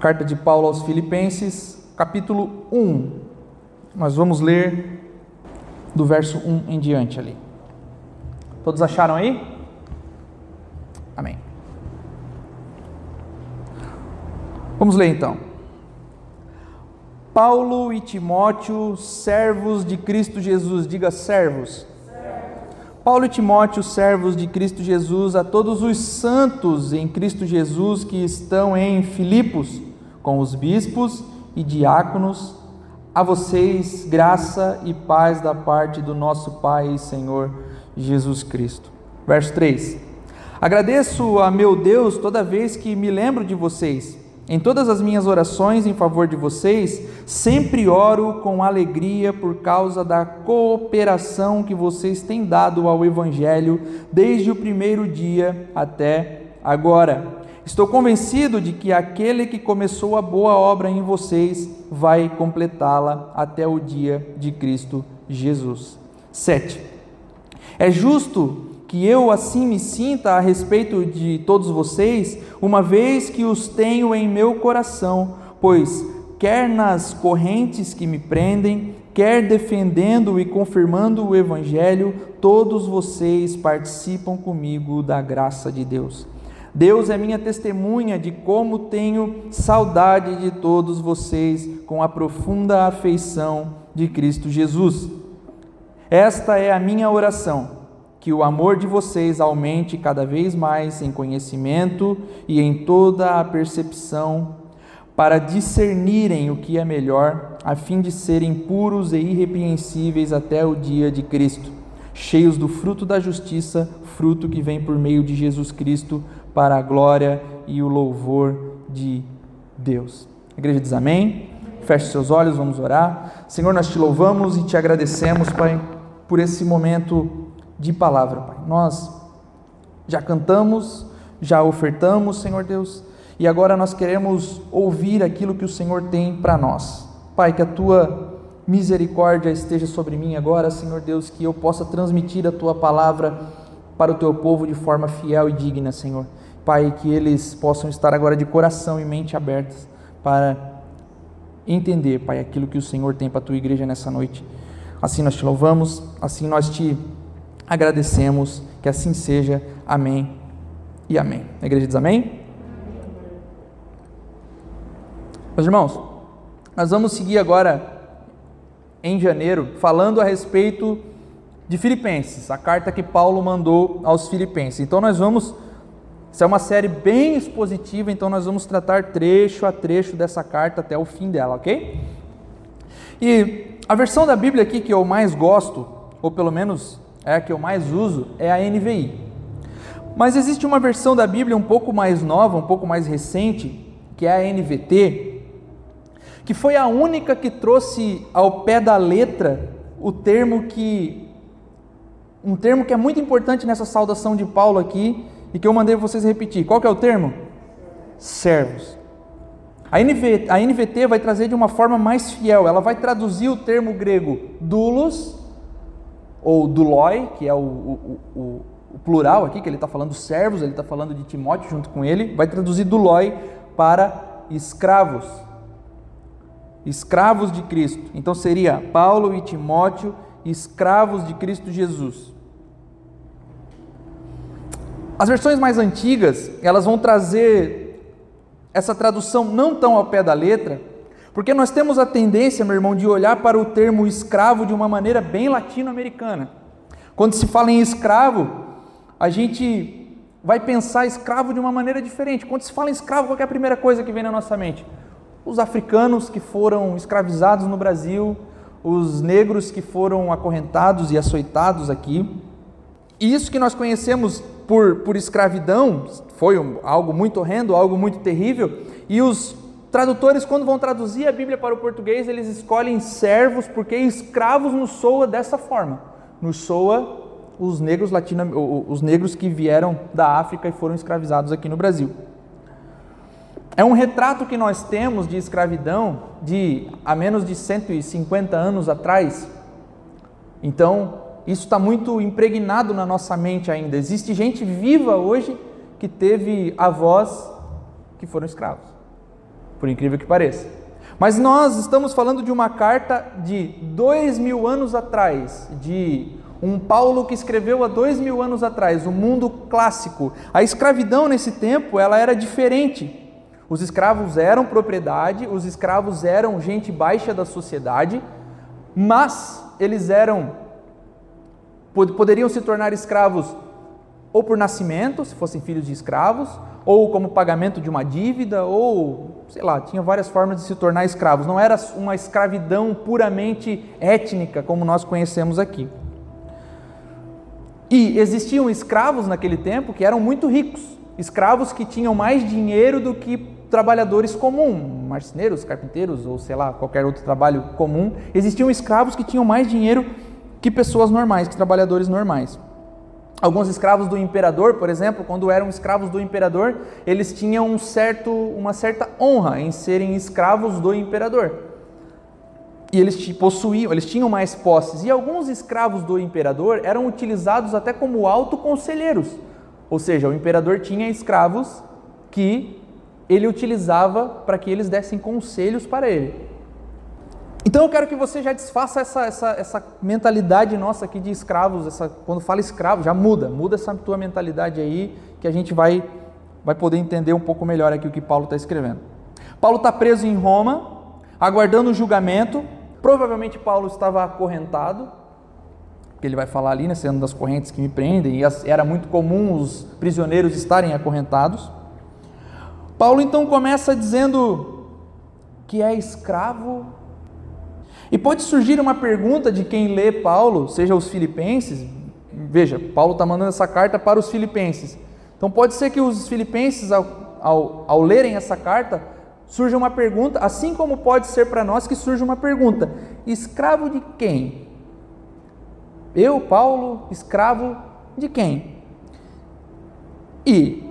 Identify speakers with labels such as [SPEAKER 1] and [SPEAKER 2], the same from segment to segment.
[SPEAKER 1] Carta de Paulo aos Filipenses, capítulo 1. Nós vamos ler do verso 1 em diante ali. Todos acharam aí? Amém. Vamos ler então. Paulo e Timóteo, servos de Cristo Jesus, diga servos. Paulo e Timóteo, servos de Cristo Jesus, a todos os santos em Cristo Jesus que estão em Filipos, com os bispos e diáconos, a vocês graça e paz da parte do nosso Pai e Senhor Jesus Cristo. Verso 3: Agradeço a meu Deus toda vez que me lembro de vocês em todas as minhas orações em favor de vocês, sempre oro com alegria por causa da cooperação que vocês têm dado ao Evangelho desde o primeiro dia até agora. Estou convencido de que aquele que começou a boa obra em vocês vai completá-la até o dia de Cristo Jesus. 7. É justo que eu assim me sinta a respeito de todos vocês, uma vez que os tenho em meu coração, pois, quer nas correntes que me prendem, quer defendendo e confirmando o Evangelho, todos vocês participam comigo da graça de Deus. Deus é minha testemunha de como tenho saudade de todos vocês com a profunda afeição de Cristo Jesus. Esta é a minha oração que o amor de vocês aumente cada vez mais em conhecimento e em toda a percepção, para discernirem o que é melhor, a fim de serem puros e irrepreensíveis até o dia de Cristo, cheios do fruto da justiça, fruto que vem por meio de Jesus Cristo, para a glória e o louvor de Deus. A igreja diz amém. Feche seus olhos, vamos orar. Senhor, nós te louvamos e te agradecemos, Pai, por esse momento de palavra, Pai. Nós já cantamos, já ofertamos, Senhor Deus, e agora nós queremos ouvir aquilo que o Senhor tem para nós. Pai, que a tua misericórdia esteja sobre mim agora, Senhor Deus, que eu possa transmitir a tua palavra para o teu povo de forma fiel e digna, Senhor. Pai, que eles possam estar agora de coração e mente abertas para entender, Pai, aquilo que o Senhor tem para a tua igreja nessa noite. Assim nós te louvamos, assim nós te agradecemos, que assim seja. Amém e amém. A igreja diz amém? Meus irmãos, nós vamos seguir agora em janeiro falando a respeito de Filipenses, a carta que Paulo mandou aos Filipenses. Então nós vamos essa é uma série bem expositiva, então nós vamos tratar trecho a trecho dessa carta até o fim dela, ok? E a versão da Bíblia aqui que eu mais gosto, ou pelo menos é a que eu mais uso, é a NVI. Mas existe uma versão da Bíblia um pouco mais nova, um pouco mais recente, que é a NVT, que foi a única que trouxe ao pé da letra o termo que um termo que é muito importante nessa saudação de Paulo aqui e que eu mandei vocês repetir. Qual que é o termo? Servos. A, NV, a NVT vai trazer de uma forma mais fiel, ela vai traduzir o termo grego doulos ou Duloi, que é o, o, o, o plural aqui, que ele está falando servos, ele está falando de Timóteo junto com ele, vai traduzir Duloi para escravos. Escravos de Cristo. Então seria Paulo e Timóteo, escravos de Cristo Jesus. As versões mais antigas, elas vão trazer essa tradução não tão ao pé da letra, porque nós temos a tendência, meu irmão, de olhar para o termo escravo de uma maneira bem latino-americana. Quando se fala em escravo, a gente vai pensar escravo de uma maneira diferente. Quando se fala em escravo, qual é a primeira coisa que vem na nossa mente? Os africanos que foram escravizados no Brasil, os negros que foram acorrentados e açoitados aqui. E isso que nós conhecemos por, por escravidão foi um, algo muito horrendo, algo muito terrível, e os Tradutores, quando vão traduzir a Bíblia para o português, eles escolhem servos, porque escravos nos soa dessa forma. Nos soa os negros, latino, os negros que vieram da África e foram escravizados aqui no Brasil. É um retrato que nós temos de escravidão de há menos de 150 anos atrás. Então, isso está muito impregnado na nossa mente ainda. Existe gente viva hoje que teve avós que foram escravos. por incrível que pareça. Mas nós estamos falando de uma carta de dois mil anos atrás, de um Paulo que escreveu há dois mil anos atrás, o mundo clássico. A escravidão nesse tempo ela era diferente. Os escravos eram propriedade, os escravos eram gente baixa da sociedade, mas eles eram poderiam se tornar escravos ou por nascimento, se fossem filhos de escravos, ou como pagamento de uma dívida, ou sei lá, tinha várias formas de se tornar escravos. Não era uma escravidão puramente étnica como nós conhecemos aqui. E existiam escravos naquele tempo que eram muito ricos, escravos que tinham mais dinheiro do que trabalhadores comuns, marceneiros, carpinteiros ou sei lá, qualquer outro trabalho comum. Existiam escravos que tinham mais dinheiro que pessoas normais, que trabalhadores normais. Alguns escravos do imperador, por exemplo, quando eram escravos do imperador, eles tinham um certo, uma certa honra em serem escravos do imperador. E eles possuíam, eles tinham mais posses. E alguns escravos do imperador eram utilizados até como autoconselheiros. Ou seja, o imperador tinha escravos que ele utilizava para que eles dessem conselhos para ele. Então eu quero que você já desfaça essa, essa, essa mentalidade nossa aqui de escravos. Essa, quando fala escravo, já muda. Muda essa tua mentalidade aí, que a gente vai, vai poder entender um pouco melhor aqui o que Paulo está escrevendo. Paulo está preso em Roma, aguardando o julgamento. Provavelmente Paulo estava acorrentado, porque ele vai falar ali, né, sendo das correntes que me prendem, e era muito comum os prisioneiros estarem acorrentados. Paulo então começa dizendo que é escravo e pode surgir uma pergunta de quem lê Paulo, seja os filipenses, veja, Paulo está mandando essa carta para os filipenses. Então pode ser que os filipenses, ao, ao, ao lerem essa carta, surja uma pergunta, assim como pode ser para nós que surja uma pergunta: escravo de quem? Eu, Paulo, escravo de quem? E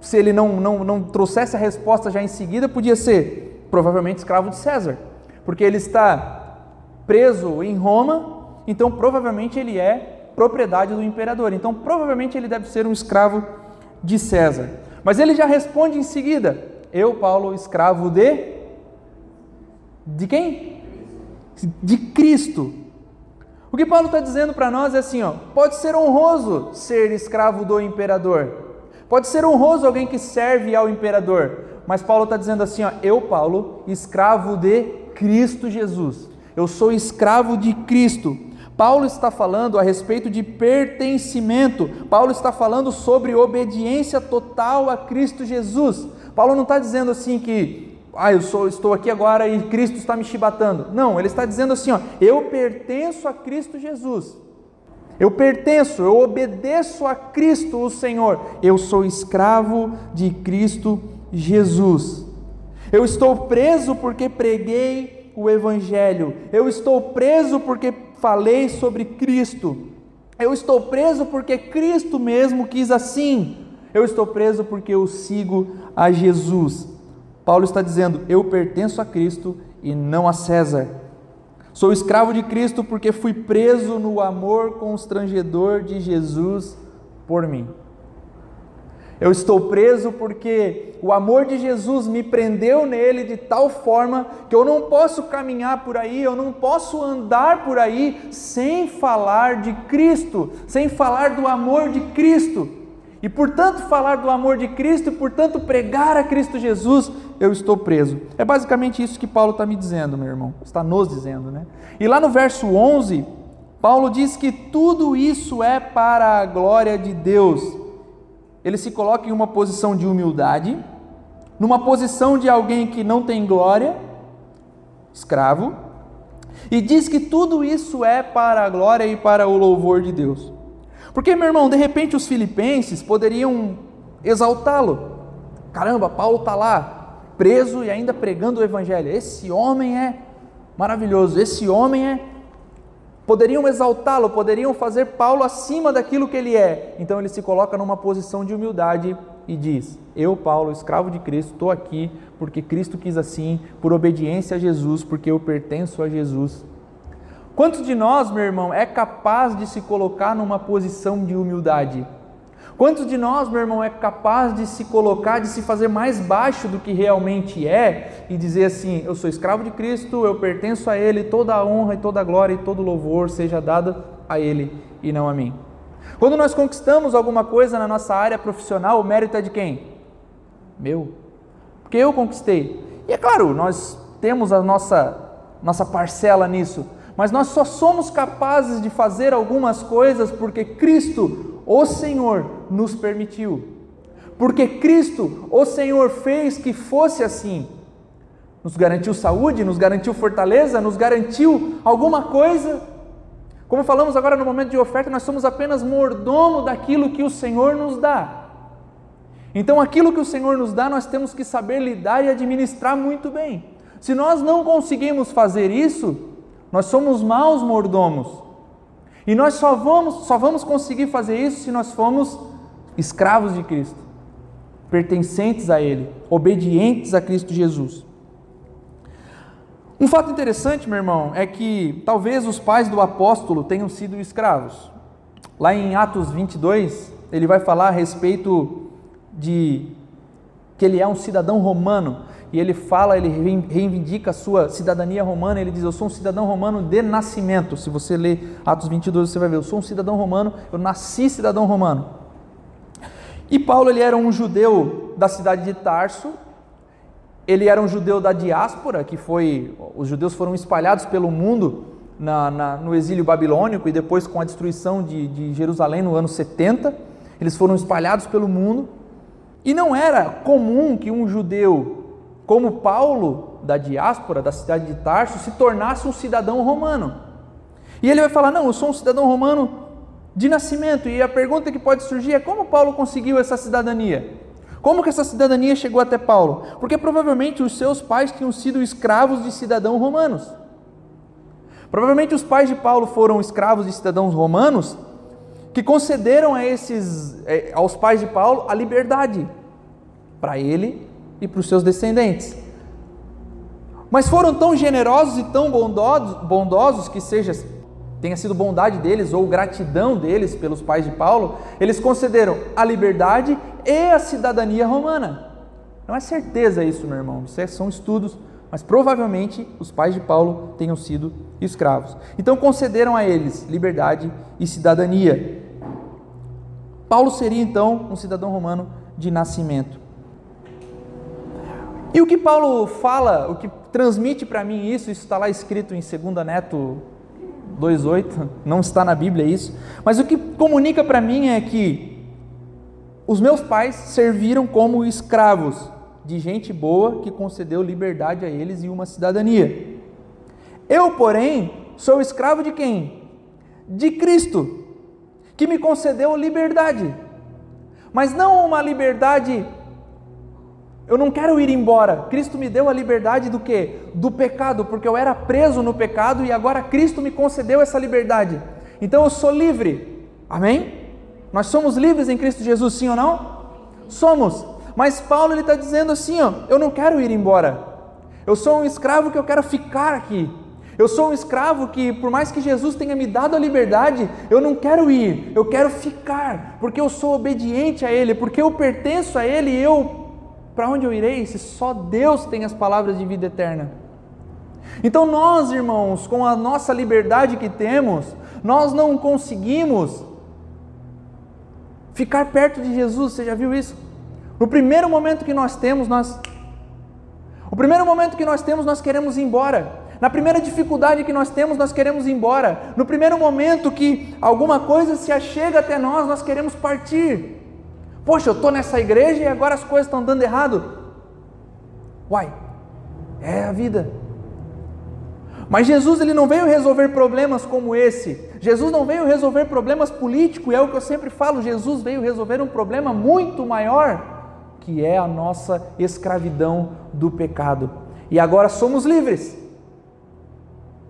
[SPEAKER 1] se ele não, não, não trouxesse a resposta já em seguida, podia ser provavelmente escravo de César porque ele está preso em Roma, então provavelmente ele é propriedade do imperador. Então provavelmente ele deve ser um escravo de César. Mas ele já responde em seguida: Eu, Paulo, escravo de de quem? De Cristo. O que Paulo está dizendo para nós é assim: ó, pode ser honroso ser escravo do imperador, pode ser honroso alguém que serve ao imperador, mas Paulo está dizendo assim: ó, eu, Paulo, escravo de Cristo Jesus. Eu sou escravo de Cristo. Paulo está falando a respeito de pertencimento. Paulo está falando sobre obediência total a Cristo Jesus. Paulo não está dizendo assim que, ah, eu sou, estou aqui agora e Cristo está me chibatando. Não, ele está dizendo assim, ó, eu pertenço a Cristo Jesus. Eu pertenço, eu obedeço a Cristo, o Senhor. Eu sou escravo de Cristo Jesus. Eu estou preso porque preguei o Evangelho. Eu estou preso porque falei sobre Cristo. Eu estou preso porque Cristo mesmo quis assim. Eu estou preso porque eu sigo a Jesus. Paulo está dizendo: Eu pertenço a Cristo e não a César. Sou escravo de Cristo porque fui preso no amor constrangedor de Jesus por mim. Eu estou preso porque o amor de Jesus me prendeu nele de tal forma que eu não posso caminhar por aí, eu não posso andar por aí sem falar de Cristo, sem falar do amor de Cristo. E portanto, falar do amor de Cristo e portanto pregar a Cristo Jesus, eu estou preso. É basicamente isso que Paulo está me dizendo, meu irmão, está nos dizendo, né? E lá no verso 11, Paulo diz que tudo isso é para a glória de Deus ele se coloca em uma posição de humildade, numa posição de alguém que não tem glória, escravo, e diz que tudo isso é para a glória e para o louvor de Deus. Porque, meu irmão, de repente os filipenses poderiam exaltá-lo. Caramba, Paulo está lá, preso e ainda pregando o evangelho. Esse homem é maravilhoso, esse homem é poderiam exaltá-lo, poderiam fazer Paulo acima daquilo que ele é. Então ele se coloca numa posição de humildade e diz: Eu, Paulo, escravo de Cristo, estou aqui porque Cristo quis assim, por obediência a Jesus, porque eu pertenço a Jesus. Quantos de nós, meu irmão, é capaz de se colocar numa posição de humildade? Quantos de nós, meu irmão, é capaz de se colocar, de se fazer mais baixo do que realmente é e dizer assim: eu sou escravo de Cristo, eu pertenço a Ele, toda a honra e toda a glória e todo louvor seja dada a Ele e não a mim? Quando nós conquistamos alguma coisa na nossa área profissional, o mérito é de quem? Meu. Porque eu conquistei. E é claro, nós temos a nossa, nossa parcela nisso, mas nós só somos capazes de fazer algumas coisas porque Cristo, o Senhor, nos permitiu. Porque Cristo, o Senhor, fez que fosse assim. Nos garantiu saúde, nos garantiu fortaleza, nos garantiu alguma coisa. Como falamos agora no momento de oferta, nós somos apenas mordomo daquilo que o Senhor nos dá. Então, aquilo que o Senhor nos dá, nós temos que saber lidar e administrar muito bem. Se nós não conseguimos fazer isso, nós somos maus mordomos. E nós só vamos, só vamos conseguir fazer isso se nós formos escravos de Cristo, pertencentes a Ele, obedientes a Cristo Jesus. Um fato interessante, meu irmão, é que talvez os pais do apóstolo tenham sido escravos. Lá em Atos 22, ele vai falar a respeito de que ele é um cidadão romano e ele fala, ele reivindica a sua cidadania romana, ele diz: Eu sou um cidadão romano de nascimento. Se você ler Atos 22, você vai ver: Eu sou um cidadão romano, eu nasci cidadão romano. E Paulo, ele era um judeu da cidade de Tarso, ele era um judeu da diáspora, que foi, os judeus foram espalhados pelo mundo na, na, no exílio babilônico e depois com a destruição de, de Jerusalém no ano 70, eles foram espalhados pelo mundo. E não era comum que um judeu como Paulo, da diáspora, da cidade de Tarso, se tornasse um cidadão romano. E ele vai falar: Não, eu sou um cidadão romano de nascimento. E a pergunta que pode surgir é: como Paulo conseguiu essa cidadania? Como que essa cidadania chegou até Paulo? Porque provavelmente os seus pais tinham sido escravos de cidadãos romanos. Provavelmente os pais de Paulo foram escravos de cidadãos romanos que concederam a esses, eh, aos pais de Paulo a liberdade para ele e para os seus descendentes. Mas foram tão generosos e tão bondosos, bondosos que seja tenha sido bondade deles ou gratidão deles pelos pais de Paulo, eles concederam a liberdade e a cidadania romana. Não é certeza isso, meu irmão, isso é, são estudos, mas provavelmente os pais de Paulo tenham sido escravos. Então concederam a eles liberdade e cidadania. Paulo seria então um cidadão romano de nascimento. E o que Paulo fala, o que transmite para mim isso, isso está lá escrito em 2 Neto 2,8, não está na Bíblia isso, mas o que comunica para mim é que os meus pais serviram como escravos de gente boa que concedeu liberdade a eles e uma cidadania. Eu, porém, sou escravo de quem? De Cristo, que me concedeu liberdade, mas não uma liberdade eu não quero ir embora. Cristo me deu a liberdade do que? Do pecado, porque eu era preso no pecado e agora Cristo me concedeu essa liberdade. Então eu sou livre. Amém? Nós somos livres em Cristo Jesus, sim ou não? Somos. Mas Paulo ele está dizendo assim, ó, eu não quero ir embora. Eu sou um escravo que eu quero ficar aqui. Eu sou um escravo que, por mais que Jesus tenha me dado a liberdade, eu não quero ir, eu quero ficar, porque eu sou obediente a Ele, porque eu pertenço a Ele e eu para onde eu irei se só Deus tem as palavras de vida eterna? Então, nós, irmãos, com a nossa liberdade que temos, nós não conseguimos ficar perto de Jesus. Você já viu isso? No primeiro momento que nós temos, nós. O primeiro momento que nós temos, nós queremos ir embora. Na primeira dificuldade que nós temos, nós queremos ir embora. No primeiro momento que alguma coisa se achega até nós, nós queremos partir. Poxa, eu estou nessa igreja e agora as coisas estão dando errado. Uai, é a vida. Mas Jesus ele não veio resolver problemas como esse. Jesus não veio resolver problemas políticos, e é o que eu sempre falo, Jesus veio resolver um problema muito maior, que é a nossa escravidão do pecado. E agora somos livres.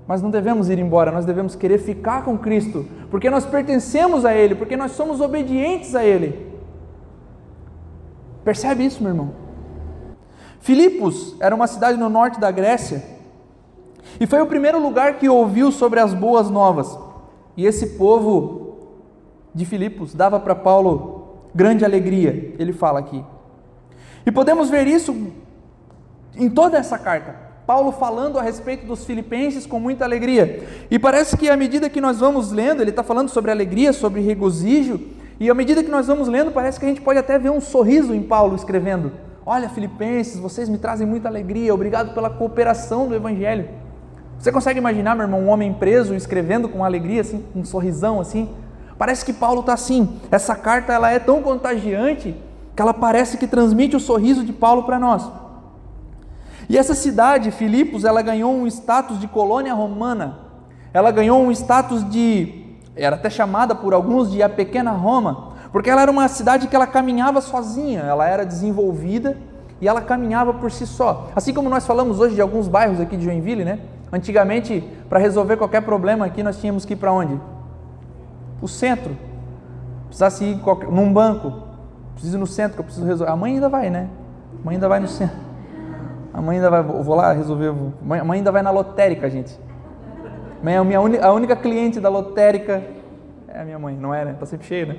[SPEAKER 1] Mas não devemos ir embora, nós devemos querer ficar com Cristo, porque nós pertencemos a Ele, porque nós somos obedientes a Ele. Percebe isso, meu irmão? Filipos era uma cidade no norte da Grécia e foi o primeiro lugar que ouviu sobre as boas novas. E esse povo de Filipos dava para Paulo grande alegria, ele fala aqui. E podemos ver isso em toda essa carta. Paulo falando a respeito dos filipenses com muita alegria. E parece que à medida que nós vamos lendo, ele está falando sobre alegria, sobre regozijo, e à medida que nós vamos lendo, parece que a gente pode até ver um sorriso em Paulo escrevendo. Olha, filipenses, vocês me trazem muita alegria, obrigado pela cooperação do Evangelho. Você consegue imaginar, meu irmão, um homem preso escrevendo com alegria, assim, um sorrisão assim? Parece que Paulo está assim. Essa carta ela é tão contagiante que ela parece que transmite o sorriso de Paulo para nós. E essa cidade, Filipos, ela ganhou um status de colônia romana. Ela ganhou um status de, era até chamada por alguns de a pequena Roma, porque ela era uma cidade que ela caminhava sozinha, ela era desenvolvida e ela caminhava por si só. Assim como nós falamos hoje de alguns bairros aqui de Joinville, né? Antigamente, para resolver qualquer problema aqui, nós tínhamos que ir para onde? O centro. Precisasse ir qualquer, num banco. Preciso ir no centro que eu preciso resolver. A mãe ainda vai, né? A mãe ainda vai no centro. A mãe ainda vai, vou lá resolver. A mãe ainda vai na lotérica, gente. A, minha, a única cliente da lotérica é a minha mãe, não é, né? Tá sempre cheio, né?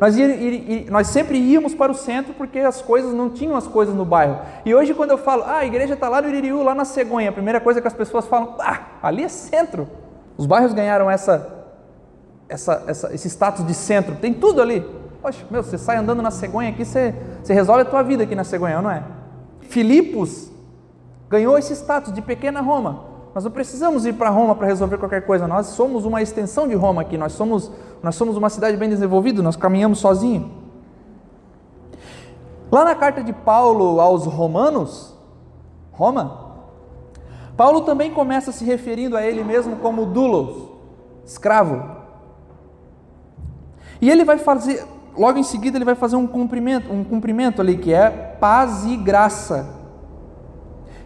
[SPEAKER 1] Nós, ia, nós sempre íamos para o centro porque as coisas não tinham as coisas no bairro. E hoje, quando eu falo, ah, a igreja está lá no Iririú, lá na Cegonha, a primeira coisa que as pessoas falam, ah, ali é centro. Os bairros ganharam essa, essa, essa, esse status de centro, tem tudo ali. Poxa, meu, você sai andando na Cegonha aqui, você, você resolve a tua vida aqui na Cegonha, não é? Filipos ganhou esse status de pequena Roma. Nós não precisamos ir para Roma para resolver qualquer coisa. Nós somos uma extensão de Roma aqui. Nós somos, nós somos uma cidade bem desenvolvida. Nós caminhamos sozinhos. Lá na carta de Paulo aos Romanos, Roma, Paulo também começa se referindo a ele mesmo como doulos, escravo. E ele vai fazer, logo em seguida ele vai fazer um cumprimento, um cumprimento ali que é paz e graça.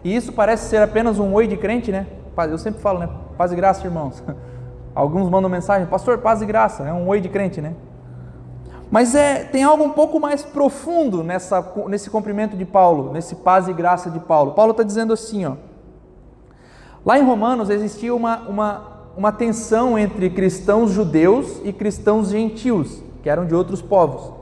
[SPEAKER 1] E isso parece ser apenas um oi de crente, né? Eu sempre falo, né? Paz e graça, irmãos. Alguns mandam mensagem, pastor, paz e graça, é um oi de crente, né? Mas é, tem algo um pouco mais profundo nessa, nesse cumprimento de Paulo, nesse paz e graça de Paulo. Paulo está dizendo assim, ó. Lá em Romanos existia uma, uma, uma tensão entre cristãos judeus e cristãos gentios, que eram de outros povos.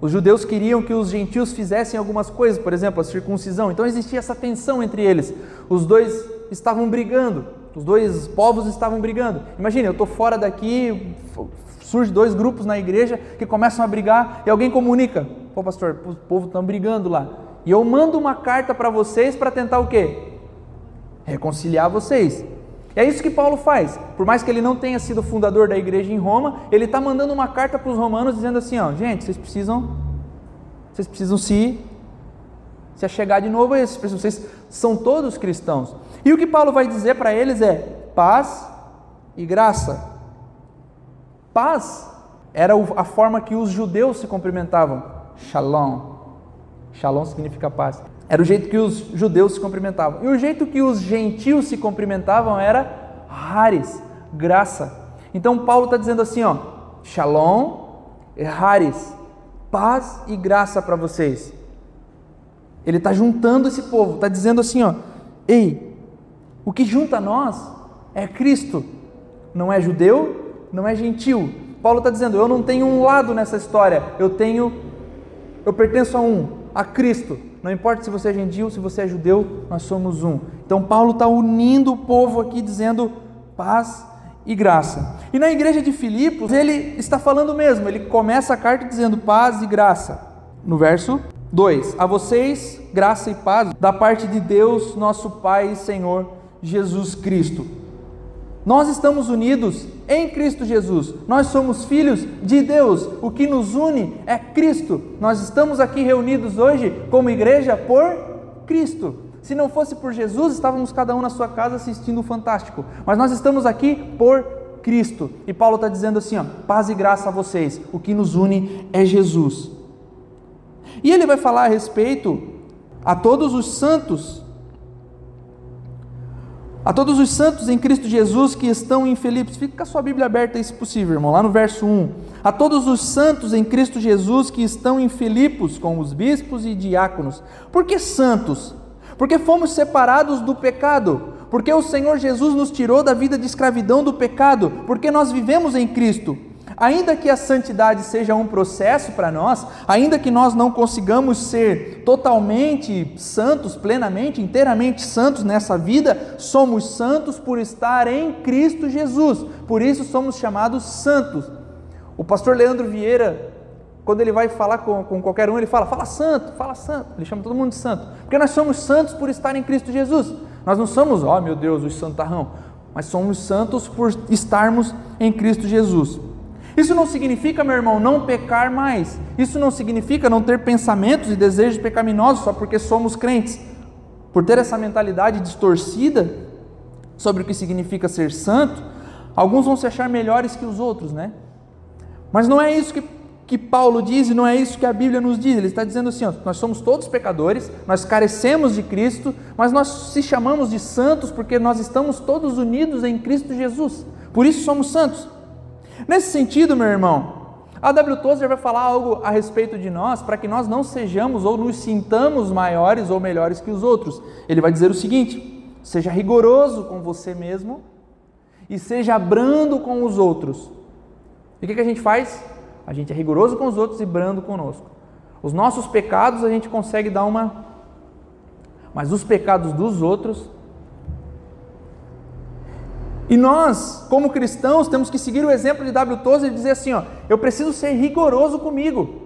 [SPEAKER 1] Os judeus queriam que os gentios fizessem algumas coisas, por exemplo, a circuncisão. Então existia essa tensão entre eles. Os dois estavam brigando, os dois povos estavam brigando. Imagina, eu estou fora daqui, surge dois grupos na igreja que começam a brigar e alguém comunica: pô, pastor, o povo está brigando lá. E eu mando uma carta para vocês para tentar o quê? Reconciliar vocês. É isso que Paulo faz. Por mais que ele não tenha sido fundador da igreja em Roma, ele está mandando uma carta para os romanos dizendo assim: ó, gente, vocês precisam, vocês precisam se, se achegar de novo a esses, vocês são todos cristãos. E o que Paulo vai dizer para eles é paz e graça. Paz era a forma que os judeus se cumprimentavam. Shalom. Shalom significa paz. Era o jeito que os judeus se cumprimentavam. E o jeito que os gentios se cumprimentavam era haris, graça. Então Paulo está dizendo assim, ó, shalom, haris, paz e graça para vocês. Ele está juntando esse povo, está dizendo assim, ó, ei, o que junta nós é Cristo, não é judeu, não é gentil. Paulo está dizendo, eu não tenho um lado nessa história, eu tenho, eu pertenço a um, a Cristo. Não importa se você é gentil, se você é judeu, nós somos um. Então Paulo está unindo o povo aqui, dizendo paz e graça. E na igreja de Filipos, ele está falando mesmo, ele começa a carta dizendo paz e graça. No verso 2: A vocês, graça e paz da parte de Deus, nosso Pai e Senhor Jesus Cristo. Nós estamos unidos em Cristo Jesus. Nós somos filhos de Deus. O que nos une é Cristo. Nós estamos aqui reunidos hoje como igreja por Cristo. Se não fosse por Jesus, estávamos cada um na sua casa assistindo o Fantástico. Mas nós estamos aqui por Cristo. E Paulo está dizendo assim: ó, paz e graça a vocês. O que nos une é Jesus. E ele vai falar a respeito a todos os santos a todos os santos em Cristo Jesus que estão em Filipos, fica com a sua Bíblia aberta aí se possível, irmão, lá no verso 1. A todos os santos em Cristo Jesus que estão em Filipos, com os bispos e diáconos. Por que santos? Porque fomos separados do pecado, porque o Senhor Jesus nos tirou da vida de escravidão do pecado, porque nós vivemos em Cristo. Ainda que a santidade seja um processo para nós, ainda que nós não consigamos ser totalmente santos, plenamente, inteiramente santos nessa vida, somos santos por estar em Cristo Jesus. Por isso somos chamados santos. O pastor Leandro Vieira, quando ele vai falar com, com qualquer um, ele fala: fala santo, fala santo. Ele chama todo mundo de santo. Porque nós somos santos por estar em Cristo Jesus. Nós não somos, ó oh, meu Deus, os santarrão, mas somos santos por estarmos em Cristo Jesus. Isso não significa, meu irmão, não pecar mais. Isso não significa não ter pensamentos e desejos pecaminosos só porque somos crentes. Por ter essa mentalidade distorcida sobre o que significa ser santo, alguns vão se achar melhores que os outros, né? Mas não é isso que, que Paulo diz e não é isso que a Bíblia nos diz. Ele está dizendo assim: ó, nós somos todos pecadores, nós carecemos de Cristo, mas nós se chamamos de santos porque nós estamos todos unidos em Cristo Jesus. Por isso somos santos. Nesse sentido, meu irmão, a W. Tozer vai falar algo a respeito de nós para que nós não sejamos ou nos sintamos maiores ou melhores que os outros. Ele vai dizer o seguinte: seja rigoroso com você mesmo e seja brando com os outros. E o que, que a gente faz? A gente é rigoroso com os outros e brando conosco. Os nossos pecados a gente consegue dar uma. Mas os pecados dos outros e nós, como cristãos, temos que seguir o exemplo de W. Tozer e dizer assim: ó, eu preciso ser rigoroso comigo.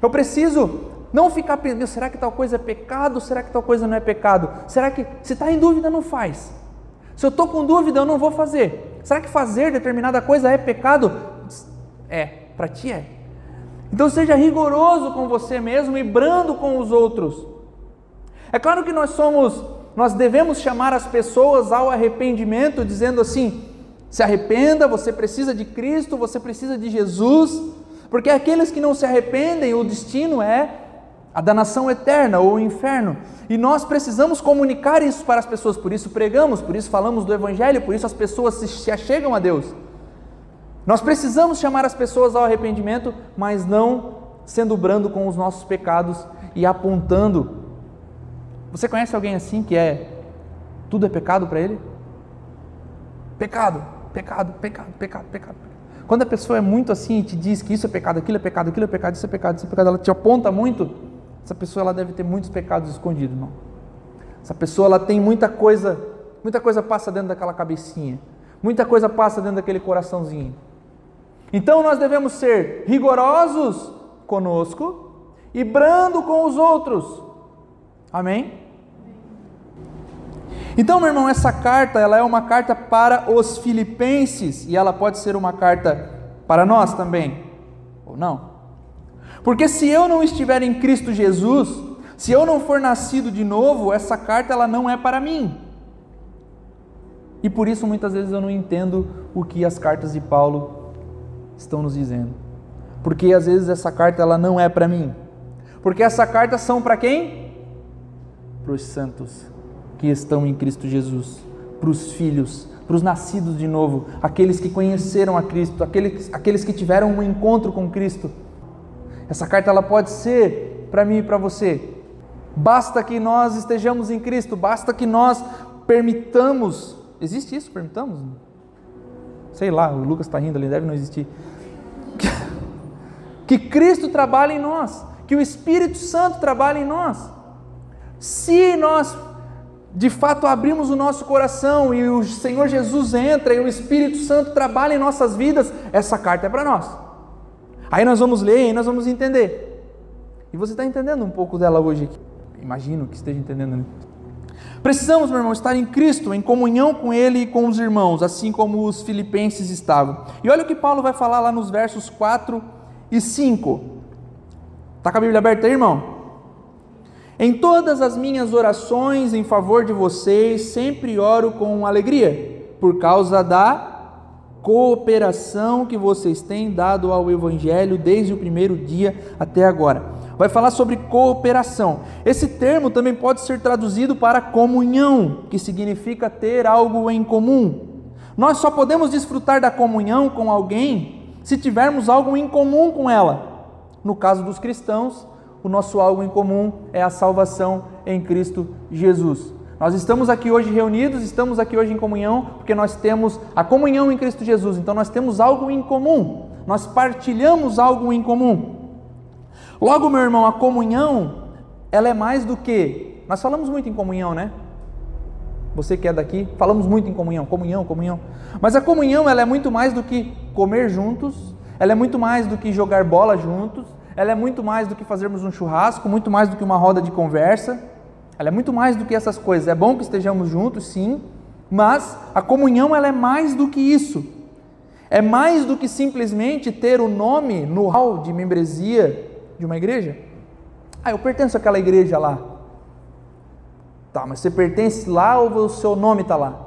[SPEAKER 1] Eu preciso não ficar pensando, será que tal coisa é pecado? Será que tal coisa não é pecado? Será que, se está em dúvida, não faz. Se eu estou com dúvida, eu não vou fazer. Será que fazer determinada coisa é pecado? É, para ti é. Então seja rigoroso com você mesmo e brando com os outros. É claro que nós somos nós devemos chamar as pessoas ao arrependimento, dizendo assim: se arrependa, você precisa de Cristo, você precisa de Jesus, porque aqueles que não se arrependem, o destino é a danação eterna ou o inferno. E nós precisamos comunicar isso para as pessoas, por isso pregamos, por isso falamos do Evangelho, por isso as pessoas se achegam a Deus. Nós precisamos chamar as pessoas ao arrependimento, mas não sendo brando com os nossos pecados e apontando você conhece alguém assim que é tudo é pecado para ele? Pecado, pecado, pecado, pecado, pecado. Quando a pessoa é muito assim e te diz que isso é pecado, aquilo é pecado, aquilo é pecado, isso é pecado, isso é pecado, ela te aponta muito, essa pessoa ela deve ter muitos pecados escondidos, não? Essa pessoa ela tem muita coisa, muita coisa passa dentro daquela cabecinha, muita coisa passa dentro daquele coraçãozinho. Então nós devemos ser rigorosos conosco e brando com os outros. Amém? Então, meu irmão, essa carta, ela é uma carta para os filipenses e ela pode ser uma carta para nós também, ou não? Porque se eu não estiver em Cristo Jesus, se eu não for nascido de novo, essa carta ela não é para mim. E por isso muitas vezes eu não entendo o que as cartas de Paulo estão nos dizendo. Porque às vezes essa carta ela não é para mim. Porque essa carta são para quem? Para os santos que estão em Cristo Jesus, para os filhos, para os nascidos de novo, aqueles que conheceram a Cristo, aqueles, aqueles que tiveram um encontro com Cristo. Essa carta ela pode ser para mim e para você. Basta que nós estejamos em Cristo, basta que nós permitamos. Existe isso? Permitamos? Sei lá, o Lucas está rindo ali, deve não existir. Que Cristo trabalhe em nós, que o Espírito Santo trabalhe em nós. Se nós de fato abrimos o nosso coração e o Senhor Jesus entra e o Espírito Santo trabalha em nossas vidas, essa carta é para nós. Aí nós vamos ler e nós vamos entender. E você está entendendo um pouco dela hoje aqui. Imagino que esteja entendendo. Né? Precisamos, meu irmão, estar em Cristo, em comunhão com Ele e com os irmãos, assim como os filipenses estavam. E olha o que Paulo vai falar lá nos versos 4 e 5. Está com a Bíblia aberta aí, irmão? Em todas as minhas orações em favor de vocês, sempre oro com alegria, por causa da cooperação que vocês têm dado ao Evangelho desde o primeiro dia até agora. Vai falar sobre cooperação. Esse termo também pode ser traduzido para comunhão, que significa ter algo em comum. Nós só podemos desfrutar da comunhão com alguém se tivermos algo em comum com ela. No caso dos cristãos, o nosso algo em comum é a salvação em Cristo Jesus. Nós estamos aqui hoje reunidos, estamos aqui hoje em comunhão, porque nós temos a comunhão em Cristo Jesus, então nós temos algo em comum. nós partilhamos algo em comum. Logo, meu irmão, a comunhão, ela é mais do que. Nós falamos muito em comunhão, né? Você que é daqui, falamos muito em comunhão, comunhão, comunhão. Mas a comunhão, ela é muito mais do que comer juntos, ela é muito mais do que jogar bola juntos, ela é muito mais do que fazermos um churrasco, muito mais do que uma roda de conversa. Ela é muito mais do que essas coisas. É bom que estejamos juntos, sim, mas a comunhão ela é mais do que isso. É mais do que simplesmente ter o nome no hall de membresia de uma igreja. Ah, eu pertenço àquela igreja lá. Tá, mas você pertence lá ou o seu nome está lá?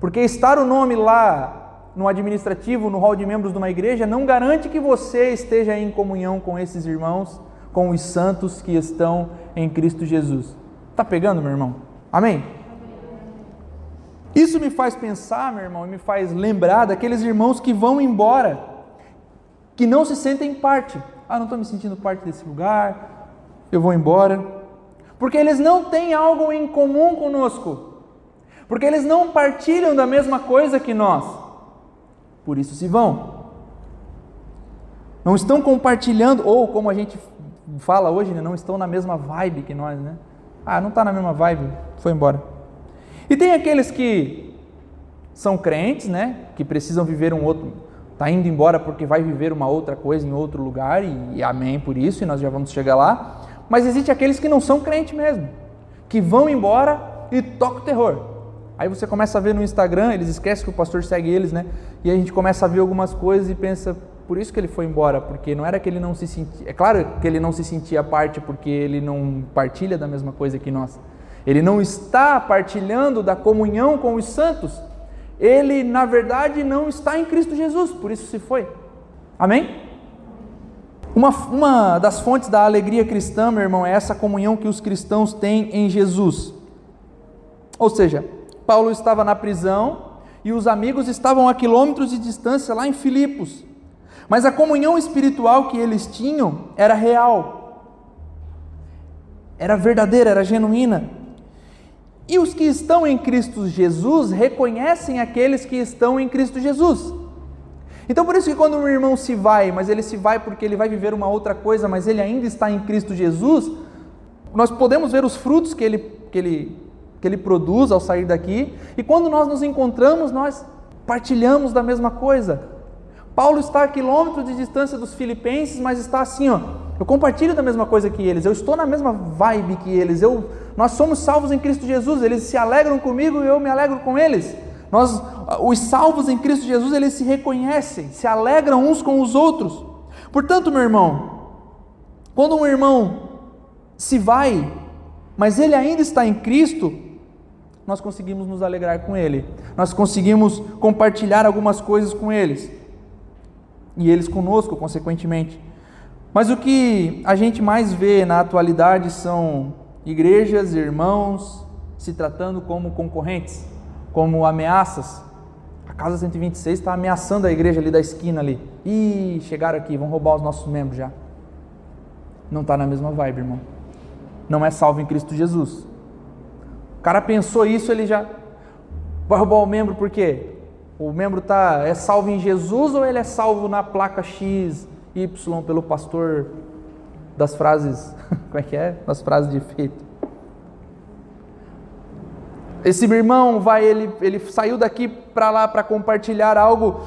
[SPEAKER 1] Porque estar o nome lá no administrativo, no hall de membros de uma igreja, não garante que você esteja em comunhão com esses irmãos, com os santos que estão em Cristo Jesus. Tá pegando, meu irmão? Amém? Isso me faz pensar, meu irmão, e me faz lembrar daqueles irmãos que vão embora, que não se sentem parte. Ah, não estou me sentindo parte desse lugar, eu vou embora. Porque eles não têm algo em comum conosco. Porque eles não partilham da mesma coisa que nós. Por isso se vão. Não estão compartilhando, ou como a gente fala hoje, né, não estão na mesma vibe que nós, né? Ah, não está na mesma vibe, foi embora. E tem aqueles que são crentes, né? Que precisam viver um outro, tá indo embora porque vai viver uma outra coisa em outro lugar e, e amém por isso, e nós já vamos chegar lá. Mas existe aqueles que não são crentes mesmo, que vão embora e tocam terror. Aí você começa a ver no Instagram, eles esquecem que o pastor segue eles, né? E a gente começa a ver algumas coisas e pensa, por isso que ele foi embora, porque não era que ele não se sentia. É claro que ele não se sentia parte porque ele não partilha da mesma coisa que nós. Ele não está partilhando da comunhão com os santos. Ele, na verdade, não está em Cristo Jesus, por isso se foi. Amém? Uma, uma das fontes da alegria cristã, meu irmão, é essa comunhão que os cristãos têm em Jesus. Ou seja, Paulo estava na prisão e os amigos estavam a quilômetros de distância lá em Filipos. Mas a comunhão espiritual que eles tinham era real, era verdadeira, era genuína. E os que estão em Cristo Jesus reconhecem aqueles que estão em Cristo Jesus. Então, por isso que quando um irmão se vai, mas ele se vai porque ele vai viver uma outra coisa, mas ele ainda está em Cristo Jesus, nós podemos ver os frutos que ele, que ele, que ele produz ao sair daqui, e quando nós nos encontramos, nós partilhamos da mesma coisa. Paulo está a quilômetros de distância dos filipenses, mas está assim, ó, eu compartilho da mesma coisa que eles, eu estou na mesma vibe que eles, eu, nós somos salvos em Cristo Jesus, eles se alegram comigo e eu me alegro com eles. Nós, os salvos em Cristo Jesus, eles se reconhecem, se alegram uns com os outros. Portanto, meu irmão, quando um irmão se vai, mas ele ainda está em Cristo, nós conseguimos nos alegrar com ele, nós conseguimos compartilhar algumas coisas com eles e eles conosco, consequentemente. Mas o que a gente mais vê na atualidade são igrejas, irmãos se tratando como concorrentes, como ameaças. A Casa 126 está ameaçando a igreja ali da esquina ali. Ih, chegaram aqui, vão roubar os nossos membros já. Não está na mesma vibe, irmão. Não é salvo em Cristo Jesus. Cara pensou isso, ele já vai roubar o membro por quê? O membro tá é salvo em Jesus ou ele é salvo na placa X Y pelo pastor das frases, como é que é? Das frases de efeito. Esse irmão vai, ele, ele saiu daqui para lá para compartilhar algo,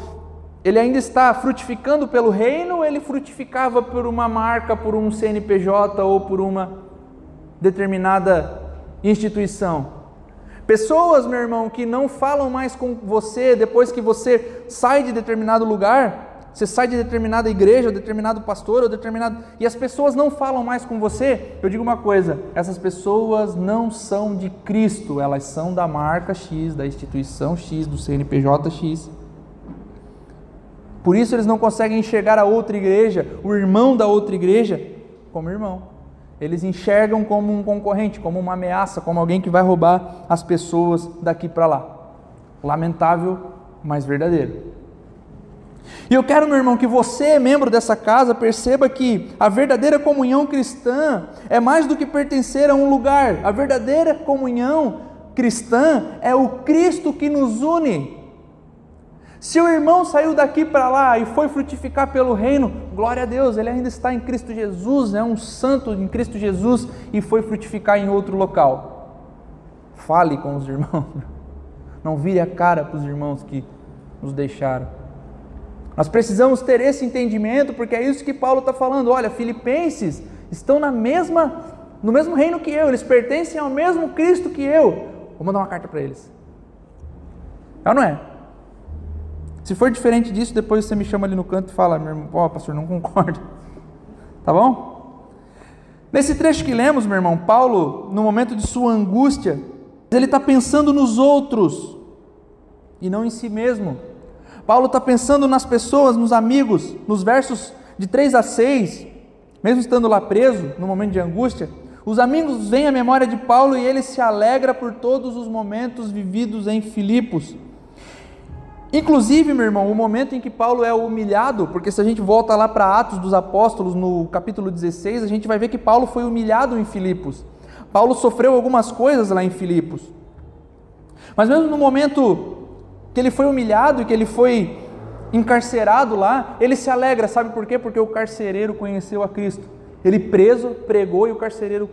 [SPEAKER 1] ele ainda está frutificando pelo reino ou ele frutificava por uma marca, por um CNPJ ou por uma determinada instituição? Pessoas, meu irmão, que não falam mais com você depois que você sai de determinado lugar, você sai de determinada igreja, ou determinado pastor, ou determinado. E as pessoas não falam mais com você. Eu digo uma coisa: essas pessoas não são de Cristo, elas são da marca X, da instituição X, do CNPJ X. Por isso eles não conseguem enxergar a outra igreja, o irmão da outra igreja, como irmão. Eles enxergam como um concorrente, como uma ameaça, como alguém que vai roubar as pessoas daqui para lá. Lamentável, mas verdadeiro. E eu quero, meu irmão, que você, membro dessa casa, perceba que a verdadeira comunhão cristã é mais do que pertencer a um lugar. A verdadeira comunhão cristã é o Cristo que nos une. Se o irmão saiu daqui para lá e foi frutificar pelo reino, glória a Deus, ele ainda está em Cristo Jesus, é um santo em Cristo Jesus e foi frutificar em outro local. Fale com os irmãos, não vire a cara para os irmãos que nos deixaram. Nós precisamos ter esse entendimento, porque é isso que Paulo está falando. Olha, Filipenses estão na mesma, no mesmo reino que eu, eles pertencem ao mesmo Cristo que eu. Vou mandar uma carta para eles. É ou não é? Se for diferente disso, depois você me chama ali no canto e fala, meu irmão, oh, pastor, não concordo. Tá bom? Nesse trecho que lemos, meu irmão, Paulo, no momento de sua angústia, ele está pensando nos outros e não em si mesmo. Paulo está pensando nas pessoas, nos amigos, nos versos de 3 a 6, mesmo estando lá preso, no momento de angústia, os amigos vêm à memória de Paulo e ele se alegra por todos os momentos vividos em Filipos. Inclusive, meu irmão, o momento em que Paulo é humilhado, porque se a gente volta lá para Atos dos Apóstolos, no capítulo 16, a gente vai ver que Paulo foi humilhado em Filipos. Paulo sofreu algumas coisas lá em Filipos. Mas mesmo no momento que ele foi humilhado e que ele foi encarcerado lá, ele se alegra, sabe por quê? Porque o carcereiro conheceu a Cristo. Ele preso, pregou e o carcereiro.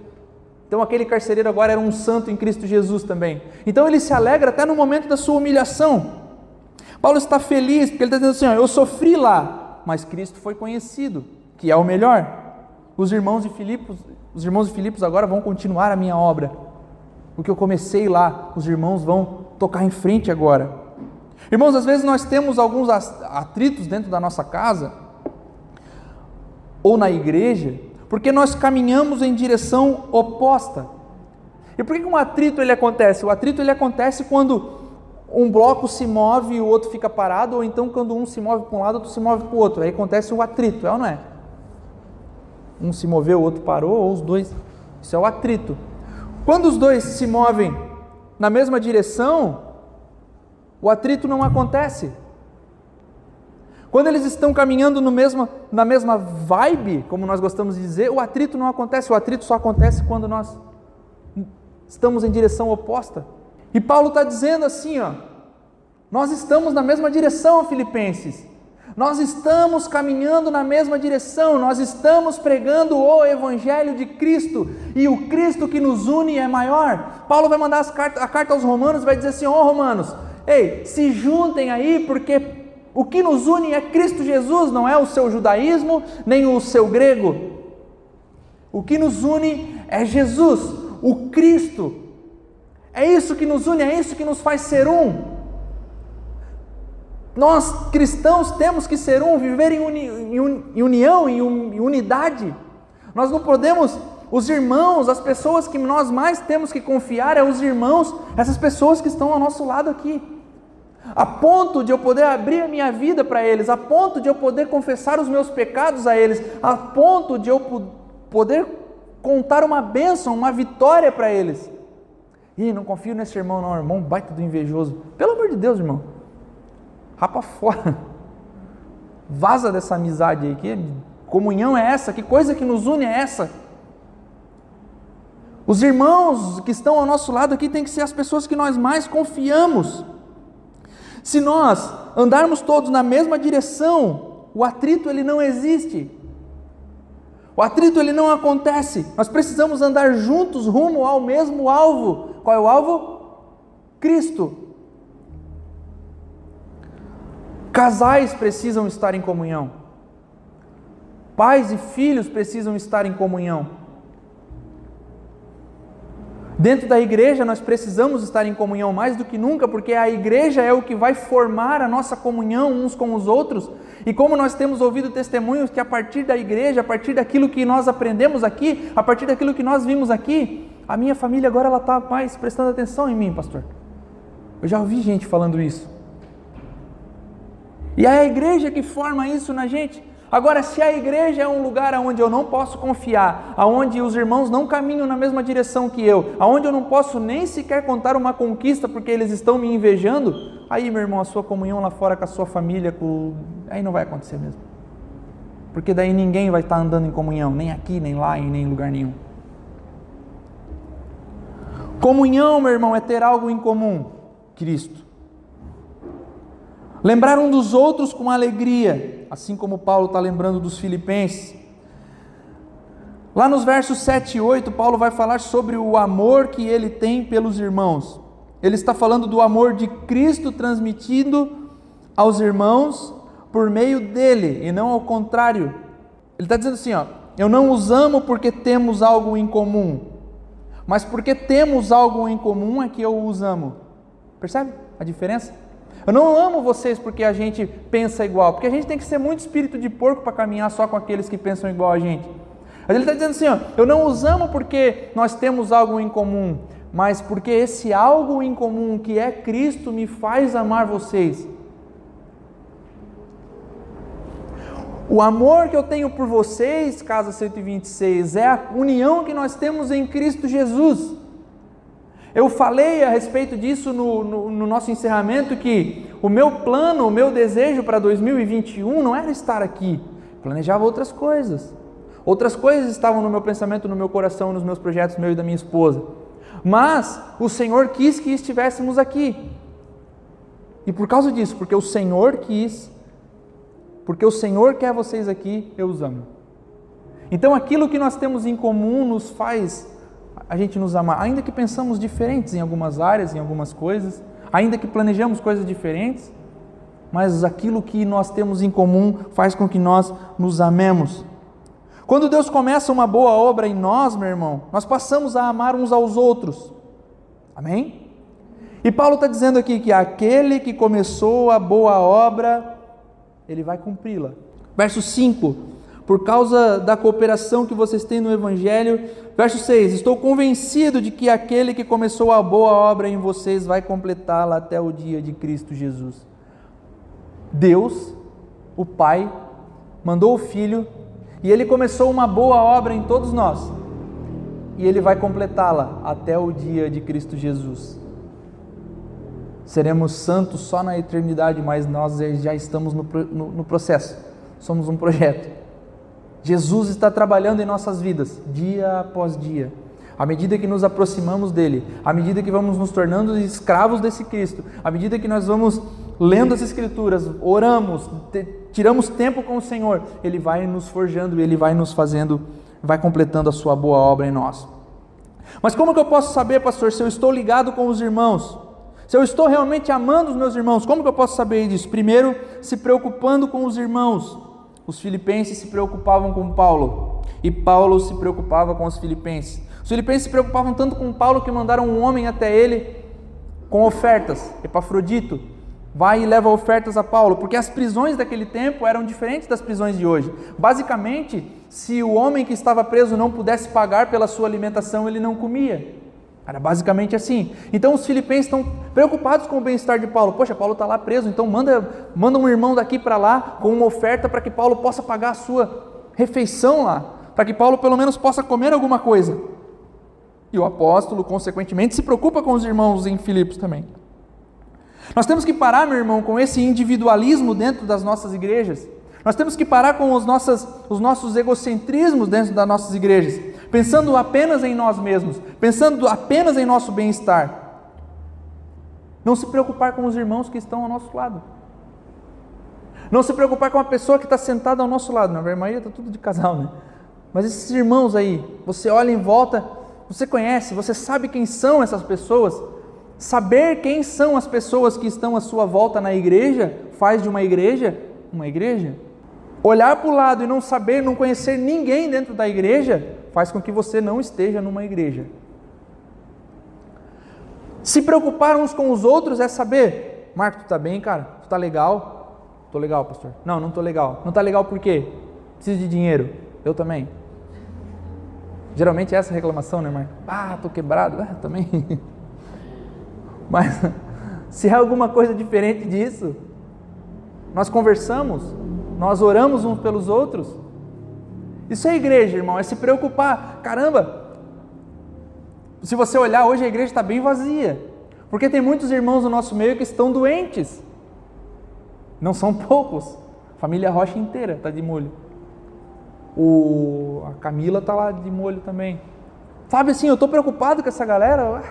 [SPEAKER 1] Então aquele carcereiro agora era um santo em Cristo Jesus também. Então ele se alegra até no momento da sua humilhação. Paulo está feliz porque ele está dizendo assim: ó, eu sofri lá, mas Cristo foi conhecido, que é o melhor. Os irmãos de Filipos, os irmãos de Filipos agora vão continuar a minha obra. O que eu comecei lá, os irmãos vão tocar em frente agora. Irmãos, às vezes nós temos alguns atritos dentro da nossa casa ou na igreja, porque nós caminhamos em direção oposta. E por que um atrito ele acontece? O atrito ele acontece quando um bloco se move e o outro fica parado, ou então quando um se move para um lado, outro se move para o outro. Aí acontece o atrito, é ou não é? Um se moveu, o outro parou, ou os dois. Isso é o atrito. Quando os dois se movem na mesma direção, o atrito não acontece. Quando eles estão caminhando no mesmo, na mesma vibe, como nós gostamos de dizer, o atrito não acontece. O atrito só acontece quando nós estamos em direção oposta. E Paulo está dizendo assim: ó, nós estamos na mesma direção, Filipenses. Nós estamos caminhando na mesma direção, nós estamos pregando o Evangelho de Cristo e o Cristo que nos une é maior. Paulo vai mandar cartas, a carta aos Romanos vai dizer assim: Ó oh, Romanos, ei, se juntem aí, porque o que nos une é Cristo Jesus, não é o seu judaísmo nem o seu grego. O que nos une é Jesus, o Cristo, é isso que nos une, é isso que nos faz ser um. Nós cristãos temos que ser um, viver em, uni, em união, em unidade. Nós não podemos, os irmãos, as pessoas que nós mais temos que confiar é os irmãos, essas pessoas que estão ao nosso lado aqui. A ponto de eu poder abrir a minha vida para eles, a ponto de eu poder confessar os meus pecados a eles, a ponto de eu poder contar uma bênção, uma vitória para eles. Ih, não confio nesse irmão, não, irmão, baita do invejoso. Pelo amor de Deus, irmão. Rapa fora. Vaza dessa amizade aí. Que comunhão é essa? Que coisa que nos une é essa? Os irmãos que estão ao nosso lado aqui têm que ser as pessoas que nós mais confiamos. Se nós andarmos todos na mesma direção, o atrito ele não existe. O atrito ele não acontece. Nós precisamos andar juntos rumo ao mesmo alvo. Qual é o alvo? Cristo. Casais precisam estar em comunhão. Pais e filhos precisam estar em comunhão. Dentro da igreja nós precisamos estar em comunhão mais do que nunca, porque a igreja é o que vai formar a nossa comunhão uns com os outros. E como nós temos ouvido testemunhos que a partir da igreja, a partir daquilo que nós aprendemos aqui, a partir daquilo que nós vimos aqui, a minha família agora ela está mais prestando atenção em mim, pastor. Eu já ouvi gente falando isso. E é a igreja que forma isso na gente. Agora, se a igreja é um lugar onde eu não posso confiar, aonde os irmãos não caminham na mesma direção que eu, aonde eu não posso nem sequer contar uma conquista porque eles estão me invejando, aí, meu irmão, a sua comunhão lá fora com a sua família, com... aí não vai acontecer mesmo. Porque daí ninguém vai estar andando em comunhão, nem aqui, nem lá, nem em lugar nenhum. Comunhão, meu irmão, é ter algo em comum: Cristo. Lembrar um dos outros com alegria, assim como Paulo está lembrando dos filipenses. Lá nos versos 7 e 8, Paulo vai falar sobre o amor que ele tem pelos irmãos. Ele está falando do amor de Cristo transmitido aos irmãos por meio dele, e não ao contrário. Ele está dizendo assim: ó, eu não os amo porque temos algo em comum, mas porque temos algo em comum é que eu os amo. Percebe a diferença? Eu não amo vocês porque a gente pensa igual, porque a gente tem que ser muito espírito de porco para caminhar só com aqueles que pensam igual a gente. Mas ele está dizendo assim: ó, eu não os amo porque nós temos algo em comum, mas porque esse algo em comum que é Cristo me faz amar vocês. O amor que eu tenho por vocês, casa 126, é a união que nós temos em Cristo Jesus. Eu falei a respeito disso no, no, no, nosso encerramento que o meu plano, o meu desejo para 2021 não era estar aqui, planejava outras coisas. Outras coisas estavam no meu pensamento, no meu coração, nos meus projetos, meu e da minha esposa. Mas o Senhor quis que estivéssemos aqui. E por causa disso, porque o Senhor quis, porque o Senhor quer vocês aqui, eu os amo. Então aquilo que nós temos em comum nos faz a gente nos amar, ainda que pensamos diferentes em algumas áreas, em algumas coisas, ainda que planejamos coisas diferentes, mas aquilo que nós temos em comum faz com que nós nos amemos. Quando Deus começa uma boa obra em nós, meu irmão, nós passamos a amar uns aos outros. Amém? E Paulo está dizendo aqui que aquele que começou a boa obra ele vai cumpri-la. Verso 5: Por causa da cooperação que vocês têm no Evangelho. Verso 6: Estou convencido de que aquele que começou a boa obra em vocês vai completá-la até o dia de Cristo Jesus. Deus, o Pai, mandou o Filho e ele começou uma boa obra em todos nós. E ele vai completá-la até o dia de Cristo Jesus seremos santos só na eternidade, mas nós já estamos no, no, no processo, somos um projeto. Jesus está trabalhando em nossas vidas, dia após dia. À medida que nos aproximamos dele, à medida que vamos nos tornando escravos desse Cristo, à medida que nós vamos lendo as Escrituras, oramos, tiramos tempo com o Senhor, ele vai nos forjando, ele vai nos fazendo, vai completando a sua boa obra em nós. Mas como que eu posso saber, pastor, se eu estou ligado com os irmãos? Se eu estou realmente amando os meus irmãos, como que eu posso saber disso? Primeiro, se preocupando com os irmãos. Os filipenses se preocupavam com Paulo e Paulo se preocupava com os filipenses. Os filipenses se preocupavam tanto com Paulo que mandaram um homem até ele com ofertas. Epafrodito vai e leva ofertas a Paulo, porque as prisões daquele tempo eram diferentes das prisões de hoje. Basicamente, se o homem que estava preso não pudesse pagar pela sua alimentação, ele não comia. Era basicamente assim. Então os filipenses estão preocupados com o bem-estar de Paulo. Poxa, Paulo está lá preso, então manda, manda um irmão daqui para lá com uma oferta para que Paulo possa pagar a sua refeição lá, para que Paulo pelo menos possa comer alguma coisa. E o apóstolo, consequentemente, se preocupa com os irmãos em Filipos também. Nós temos que parar, meu irmão, com esse individualismo dentro das nossas igrejas. Nós temos que parar com os, nossas, os nossos egocentrismos dentro das nossas igrejas pensando apenas em nós mesmos, pensando apenas em nosso bem-estar. Não se preocupar com os irmãos que estão ao nosso lado. Não se preocupar com a pessoa que está sentada ao nosso lado. Na maioria está tudo de casal, né? Mas esses irmãos aí, você olha em volta, você conhece, você sabe quem são essas pessoas. Saber quem são as pessoas que estão à sua volta na igreja faz de uma igreja uma igreja. Olhar para o lado e não saber, não conhecer ninguém dentro da igreja faz com que você não esteja numa igreja. Se preocupar uns com os outros é saber, Marco, tu está bem, cara? Tu está legal? Tô legal, pastor. Não, não tô legal. Não está legal por quê? Preciso de dinheiro. Eu também. Geralmente é essa reclamação, né, Marco? Ah, tô quebrado. Ah, também. Mas se é alguma coisa diferente disso, nós conversamos, nós oramos uns pelos outros, isso é igreja, irmão, é se preocupar. Caramba, se você olhar hoje a igreja está bem vazia, porque tem muitos irmãos no nosso meio que estão doentes. Não são poucos. A família Rocha inteira está de molho. O, a Camila está lá de molho também. Sabe assim, eu estou preocupado com essa galera.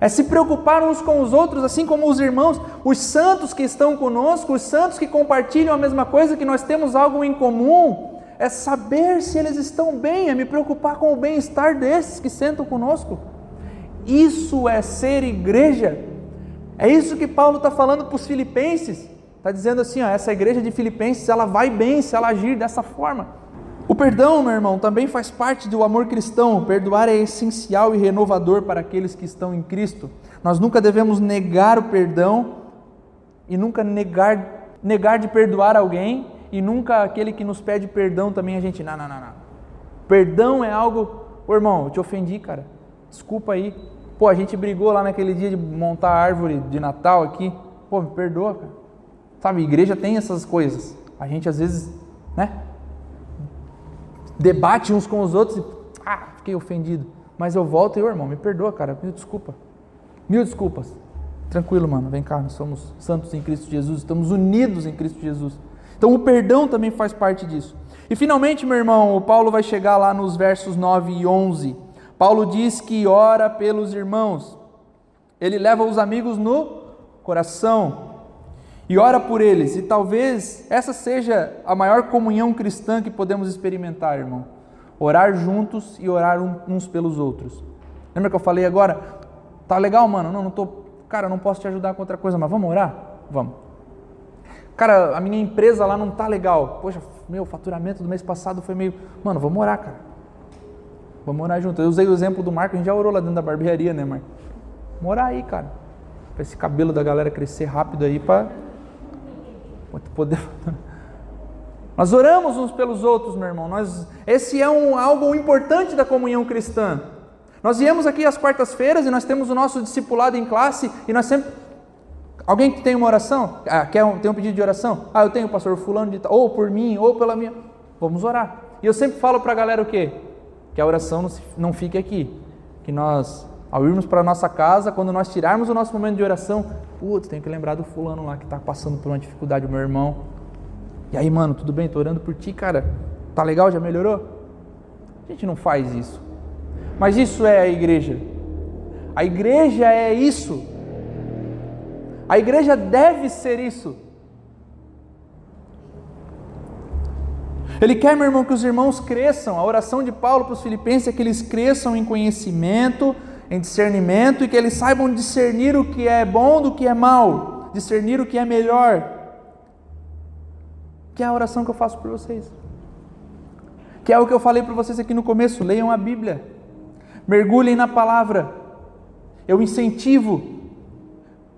[SPEAKER 1] É se preocupar uns com os outros, assim como os irmãos, os santos que estão conosco, os santos que compartilham a mesma coisa, que nós temos algo em comum. É saber se eles estão bem, é me preocupar com o bem-estar desses que sentam conosco. Isso é ser igreja. É isso que Paulo está falando para os filipenses. Está dizendo assim: ó, essa igreja de Filipenses ela vai bem se ela agir dessa forma. O perdão, meu irmão, também faz parte do amor cristão. Perdoar é essencial e renovador para aqueles que estão em Cristo. Nós nunca devemos negar o perdão e nunca negar, negar de perdoar alguém e nunca aquele que nos pede perdão também a gente, não, não, não, não. Perdão é algo, ô irmão, eu te ofendi, cara. Desculpa aí. Pô, a gente brigou lá naquele dia de montar a árvore de Natal aqui. Pô, me perdoa, cara. Sabe, igreja tem essas coisas. A gente às vezes, né? Debate uns com os outros e ah, fiquei ofendido. Mas eu volto e, ô irmão, me perdoa, cara, mil desculpa. Mil desculpas. Tranquilo, mano, vem cá, nós somos santos em Cristo Jesus, estamos unidos em Cristo Jesus. Então o perdão também faz parte disso. E finalmente, meu irmão, o Paulo vai chegar lá nos versos 9 e 11. Paulo diz que ora pelos irmãos. Ele leva os amigos no coração e ora por eles. E talvez essa seja a maior comunhão cristã que podemos experimentar, irmão. Orar juntos e orar uns pelos outros. Lembra que eu falei agora? Tá legal, mano? Não, não tô. Cara, não posso te ajudar com outra coisa, mas vamos orar? Vamos. Cara, a minha empresa lá não tá legal. Poxa, meu faturamento do mês passado foi meio. Mano, vamos orar, cara. Vamos orar junto. Eu usei o exemplo do Marco, a gente já orou lá dentro da barbearia, né, Marco? Vamos orar aí, cara. Pra esse cabelo da galera crescer rápido aí, para Poder... Nós oramos uns pelos outros, meu irmão. Nós, esse é um, algo importante da comunhão cristã. Nós viemos aqui às quartas-feiras e nós temos o nosso discipulado em classe e nós sempre. Alguém que tem uma oração? Ah, quer um, tem um pedido de oração? Ah, eu tenho, pastor Fulano de ou por mim, ou pela minha. Vamos orar. E eu sempre falo para a galera o quê? Que a oração não, não fique aqui. Que nós ao irmos para a nossa casa, quando nós tirarmos o nosso momento de oração, putz, tenho que lembrar do fulano lá que está passando por uma dificuldade, o meu irmão. E aí, mano, tudo bem? Tô orando por ti, cara. Tá legal? Já melhorou? A gente não faz isso. Mas isso é a igreja. A igreja é isso. A igreja deve ser isso. Ele quer, meu irmão, que os irmãos cresçam. A oração de Paulo para os filipenses é que eles cresçam em conhecimento, em discernimento e que eles saibam discernir o que é bom do que é mal, discernir o que é melhor. Que é a oração que eu faço por vocês. Que é o que eu falei para vocês aqui no começo: leiam a Bíblia, mergulhem na palavra. Eu incentivo.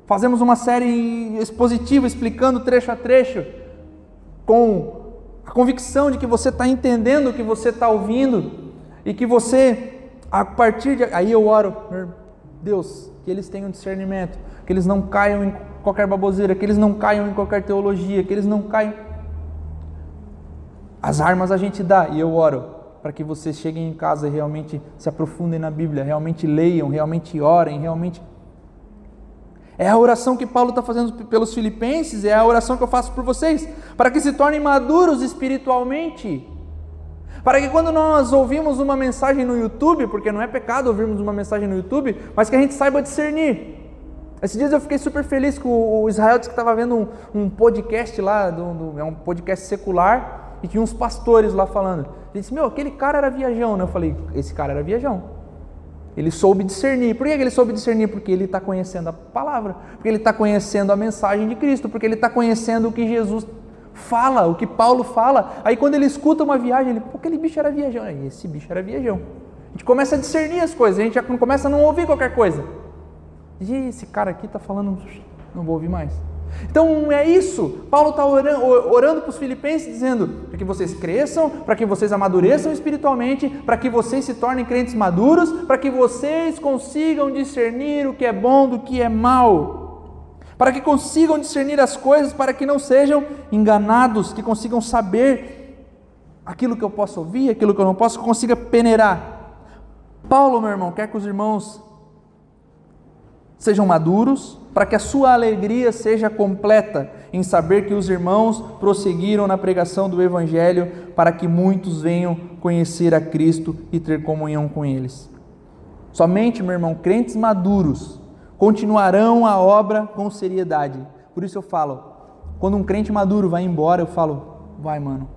[SPEAKER 1] Fazemos uma série expositiva explicando trecho a trecho, com a convicção de que você está entendendo o que você está ouvindo e que você a partir de aí eu oro, Deus, que eles tenham discernimento, que eles não caiam em qualquer baboseira, que eles não caiam em qualquer teologia, que eles não caiam. As armas a gente dá e eu oro para que vocês cheguem em casa e realmente se aprofundem na Bíblia, realmente leiam, realmente orem, realmente. É a oração que Paulo está fazendo pelos filipenses, é a oração que eu faço por vocês, para que se tornem maduros espiritualmente para que quando nós ouvimos uma mensagem no YouTube, porque não é pecado ouvirmos uma mensagem no YouTube, mas que a gente saiba discernir. Esses dias eu fiquei super feliz com o Israel disse que estava vendo um, um, podcast lá, do, do, é um podcast secular, e tinha uns pastores lá falando. Ele disse, meu, aquele cara era viajão, né? Eu falei, esse cara era viajão. Ele soube discernir. Por que ele soube discernir? Porque ele está conhecendo a palavra, porque ele está conhecendo a mensagem de Cristo, porque ele está conhecendo o que Jesus fala, o que Paulo fala. Aí quando ele escuta uma viagem, ele, pô, aquele bicho era viajão. Aí, esse bicho era viajão. A gente começa a discernir as coisas, a gente já começa a não ouvir qualquer coisa. E esse cara aqui está falando, não vou ouvir mais. Então é isso. Paulo está orando, orando para os filipenses, dizendo para que vocês cresçam, para que vocês amadureçam espiritualmente, para que vocês se tornem crentes maduros, para que vocês consigam discernir o que é bom do que é mal para que consigam discernir as coisas, para que não sejam enganados, que consigam saber aquilo que eu posso ouvir, aquilo que eu não posso, que consiga peneirar. Paulo, meu irmão, quer que os irmãos sejam maduros, para que a sua alegria seja completa em saber que os irmãos prosseguiram na pregação do Evangelho, para que muitos venham conhecer a Cristo e ter comunhão com eles. Somente, meu irmão, crentes maduros continuarão a obra com seriedade. Por isso eu falo, quando um crente maduro vai embora, eu falo, vai, mano,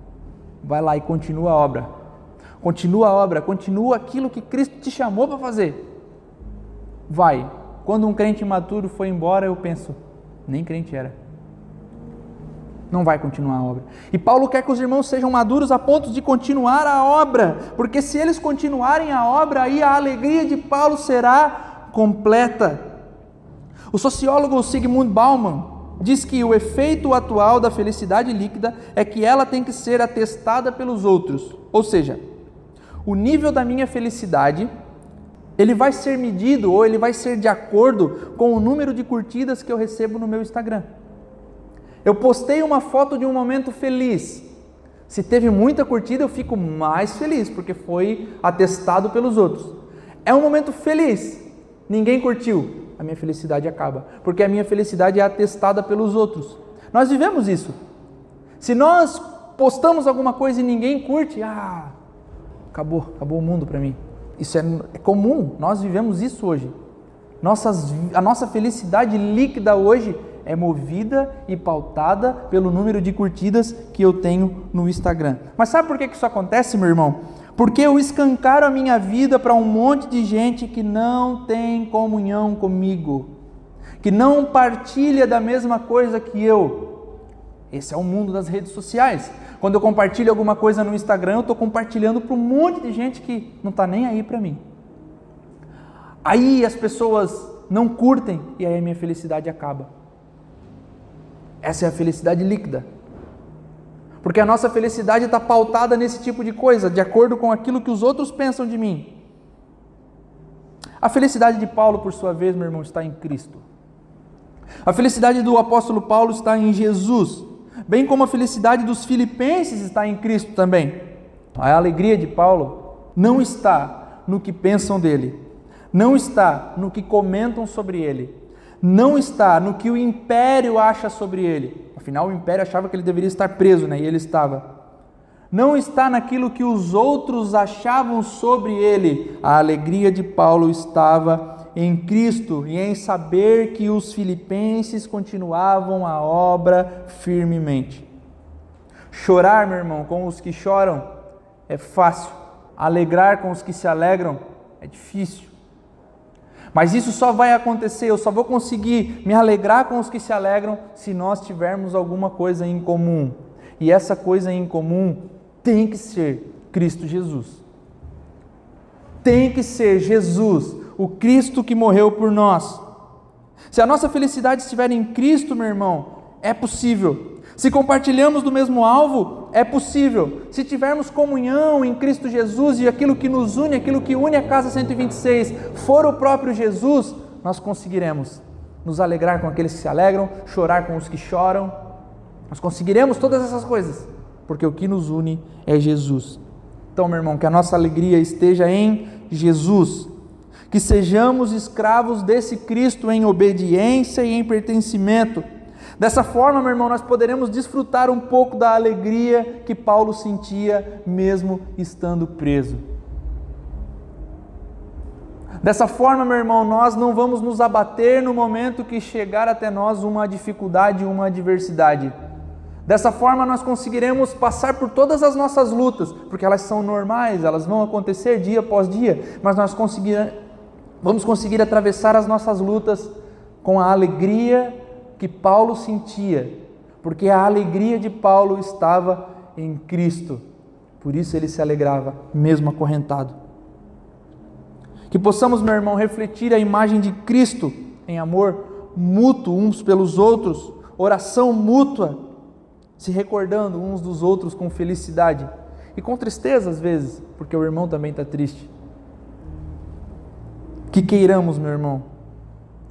[SPEAKER 1] vai lá e continua a obra. Continua a obra, continua aquilo que Cristo te chamou para fazer. Vai. Quando um crente imaturo foi embora, eu penso, nem crente era. Não vai continuar a obra. E Paulo quer que os irmãos sejam maduros a ponto de continuar a obra, porque se eles continuarem a obra, aí a alegria de Paulo será completa. O sociólogo Sigmund Bauman diz que o efeito atual da felicidade líquida é que ela tem que ser atestada pelos outros. Ou seja, o nível da minha felicidade ele vai ser medido ou ele vai ser de acordo com o número de curtidas que eu recebo no meu Instagram. Eu postei uma foto de um momento feliz. Se teve muita curtida, eu fico mais feliz, porque foi atestado pelos outros. É um momento feliz. Ninguém curtiu. A minha felicidade acaba, porque a minha felicidade é atestada pelos outros. Nós vivemos isso. Se nós postamos alguma coisa e ninguém curte, ah, acabou, acabou o mundo para mim. Isso é, é, comum, nós vivemos isso hoje. Nossas, a nossa felicidade líquida hoje é movida e pautada pelo número de curtidas que eu tenho no Instagram. Mas sabe por que isso acontece, meu irmão? Porque eu escancaro a minha vida para um monte de gente que não tem comunhão comigo, que não partilha da mesma coisa que eu. Esse é o mundo das redes sociais. Quando eu compartilho alguma coisa no Instagram, eu estou compartilhando para um monte de gente que não está nem aí para mim. Aí as pessoas não curtem e aí a minha felicidade acaba. Essa é a felicidade líquida. Porque a nossa felicidade está pautada nesse tipo de coisa, de acordo com aquilo que os outros pensam de mim. A felicidade de Paulo, por sua vez, meu irmão, está em Cristo. A felicidade do apóstolo Paulo está em Jesus bem como a felicidade dos filipenses está em Cristo também. A alegria de Paulo não está no que pensam dele, não está no que comentam sobre ele, não está no que o império acha sobre ele. Afinal, o império achava que ele deveria estar preso, né? E ele estava. Não está naquilo que os outros achavam sobre ele. A alegria de Paulo estava em Cristo e em saber que os filipenses continuavam a obra firmemente. Chorar, meu irmão, com os que choram é fácil, alegrar com os que se alegram é difícil. Mas isso só vai acontecer, eu só vou conseguir me alegrar com os que se alegram se nós tivermos alguma coisa em comum. E essa coisa em comum tem que ser Cristo Jesus. Tem que ser Jesus o Cristo que morreu por nós. Se a nossa felicidade estiver em Cristo, meu irmão, é possível. Se compartilhamos do mesmo alvo, é possível. Se tivermos comunhão em Cristo Jesus e aquilo que nos une, aquilo que une a casa 126, for o próprio Jesus, nós conseguiremos nos alegrar com aqueles que se alegram, chorar com os que choram. Nós conseguiremos todas essas coisas, porque o que nos une é Jesus. Então, meu irmão, que a nossa alegria esteja em Jesus que sejamos escravos desse Cristo em obediência e em pertencimento. Dessa forma, meu irmão, nós poderemos desfrutar um pouco da alegria que Paulo sentia mesmo estando preso. Dessa forma, meu irmão, nós não vamos nos abater no momento que chegar até nós uma dificuldade, uma adversidade. Dessa forma, nós conseguiremos passar por todas as nossas lutas, porque elas são normais, elas vão acontecer dia após dia, mas nós conseguiremos vamos conseguir atravessar as nossas lutas com a alegria que Paulo sentia, porque a alegria de Paulo estava em Cristo. Por isso ele se alegrava, mesmo acorrentado. Que possamos, meu irmão, refletir a imagem de Cristo em amor mútuo uns pelos outros, oração mútua, se recordando uns dos outros com felicidade e com tristeza às vezes, porque o irmão também está triste. Que queiramos, meu irmão,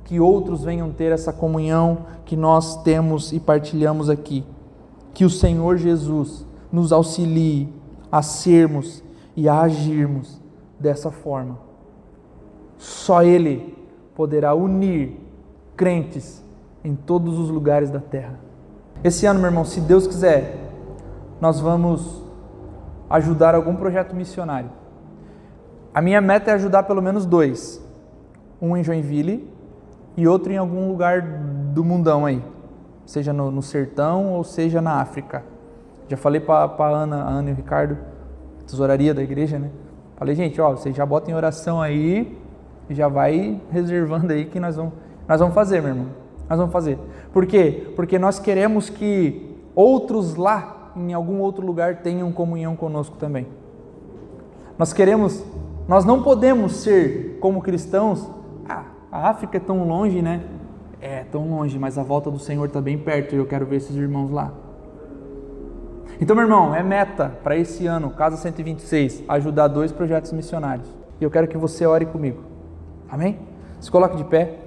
[SPEAKER 1] que outros venham ter essa comunhão que nós temos e partilhamos aqui. Que o Senhor Jesus nos auxilie a sermos e a agirmos dessa forma. Só Ele poderá unir crentes em todos os lugares da terra. Esse ano, meu irmão, se Deus quiser, nós vamos ajudar algum projeto missionário. A minha meta é ajudar pelo menos dois um em Joinville e outro em algum lugar do mundão aí, seja no, no sertão ou seja na África. Já falei para a Ana, Ana e o Ricardo, tesouraria da igreja, né? Falei, gente, ó, vocês já botem oração aí e já vai reservando aí que nós vamos, nós vamos fazer, meu irmão. Nós vamos fazer. Por quê? Porque nós queremos que outros lá, em algum outro lugar, tenham comunhão conosco também. Nós queremos, nós não podemos ser como cristãos. A África é tão longe, né? É, tão longe, mas a volta do Senhor está bem perto e eu quero ver esses irmãos lá. Então, meu irmão, é meta para esse ano, Casa 126, ajudar dois projetos missionários. E eu quero que você ore comigo. Amém? Se coloque de pé.